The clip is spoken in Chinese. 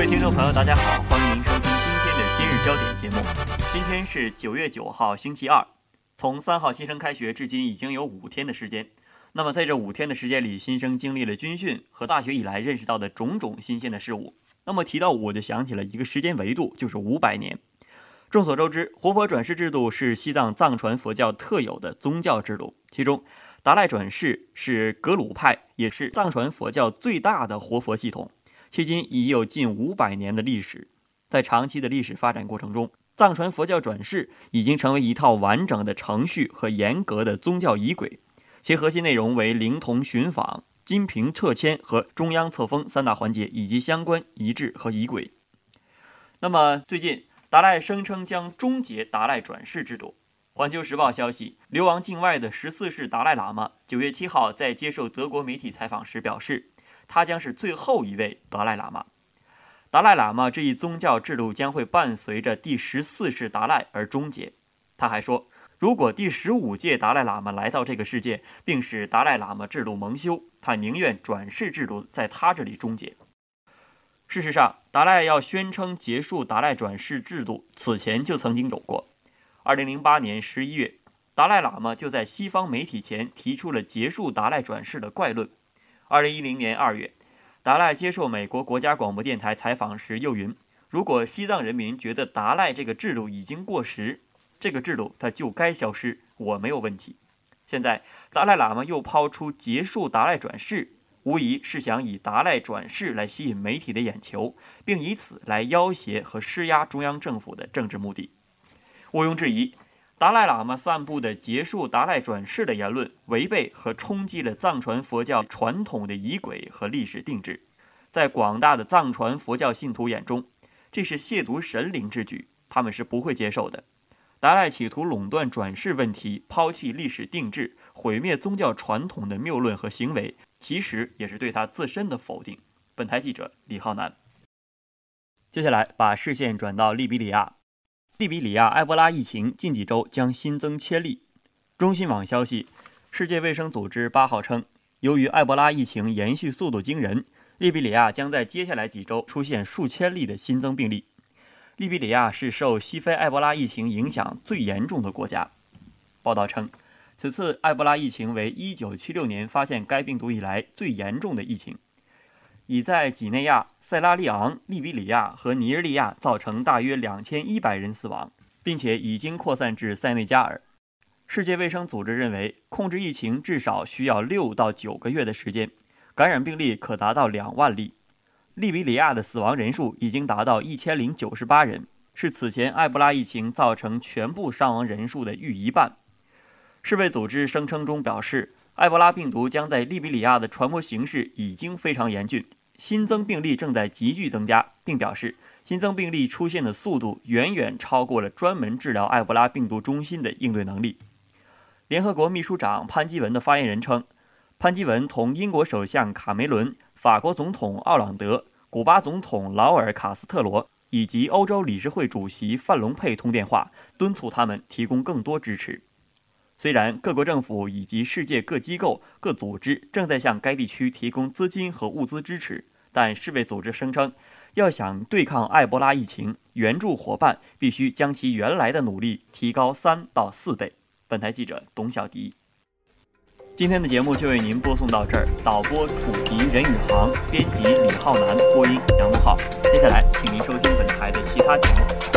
各位听众朋友，大家好，欢迎您收听今天的今日焦点节目。今天是九月九号，星期二。从三号新生开学至今，已经有五天的时间。那么在这五天的时间里，新生经历了军训和大学以来认识到的种种新鲜的事物。那么提到我就想起了一个时间维度，就是五百年。众所周知，活佛转世制度是西藏藏传佛教特有的宗教制度，其中达赖转世是格鲁派，也是藏传佛教最大的活佛系统。迄今已有近五百年的历史，在长期的历史发展过程中，藏传佛教转世已经成为一套完整的程序和严格的宗教仪轨，其核心内容为灵童寻访、金瓶撤迁和中央册封三大环节，以及相关仪制和仪轨。那么，最近达赖声称将终结达赖转世制度。环球时报消息，流亡境外的十四世达赖喇嘛九月七号在接受德国媒体采访时表示。他将是最后一位达赖喇嘛。达赖喇嘛这一宗教制度将会伴随着第十四世达赖而终结。他还说，如果第十五届达赖喇嘛来到这个世界，并使达赖喇嘛制度蒙羞，他宁愿转世制度在他这里终结。事实上，达赖要宣称结束达赖转世制度，此前就曾经有过。二零零八年十一月，达赖喇嘛就在西方媒体前提出了结束达赖转世的怪论。二零一零年二月，达赖接受美国国家广播电台采访时又云：“如果西藏人民觉得达赖这个制度已经过时，这个制度它就该消失，我没有问题。”现在，达赖喇嘛又抛出结束达赖转世，无疑是想以达赖转世来吸引媒体的眼球，并以此来要挟和施压中央政府的政治目的。毋庸置疑。达赖喇嘛散布的结束达赖转世的言论，违背和冲击了藏传佛教传统的仪轨和历史定制，在广大的藏传佛教信徒眼中，这是亵渎神灵之举，他们是不会接受的。达赖企图垄断转世问题，抛弃历史定制，毁灭宗教传统的谬论和行为，其实也是对他自身的否定。本台记者李浩南。接下来把视线转到利比里亚。利比里亚埃博拉疫情近几周将新增千例。中新网消息，世界卫生组织八号称，由于埃博拉疫情延续速度惊人，利比里亚将在接下来几周出现数千例的新增病例。利比里亚是受西非埃博拉疫情影响最严重的国家。报道称，此次埃博拉疫情为1976年发现该病毒以来最严重的疫情。已在几内亚、塞拉利昂、利比里亚和尼日利亚造成大约两千一百人死亡，并且已经扩散至塞内加尔。世界卫生组织认为，控制疫情至少需要六到九个月的时间，感染病例可达到两万例。利比里亚的死亡人数已经达到一千零九十八人，是此前埃博拉疫情造成全部伤亡人数的逾一半。世卫组织声称中表示，埃博拉病毒将在利比里亚的传播形势已经非常严峻。新增病例正在急剧增加，并表示新增病例出现的速度远远超过了专门治疗埃博拉病毒中心的应对能力。联合国秘书长潘基文的发言人称，潘基文同英国首相卡梅伦、法国总统奥朗德、古巴总统劳尔·卡斯特罗以及欧洲理事会主席范隆佩通电话，敦促他们提供更多支持。虽然各国政府以及世界各机构、各组织正在向该地区提供资金和物资支持。但世卫组织声称，要想对抗埃博拉疫情，援助伙伴必须将其原来的努力提高三到四倍。本台记者董小迪，今天的节目就为您播送到这儿。导播楚迪、任宇航，编辑李浩南，播音杨文浩。接下来，请您收听本台的其他节目。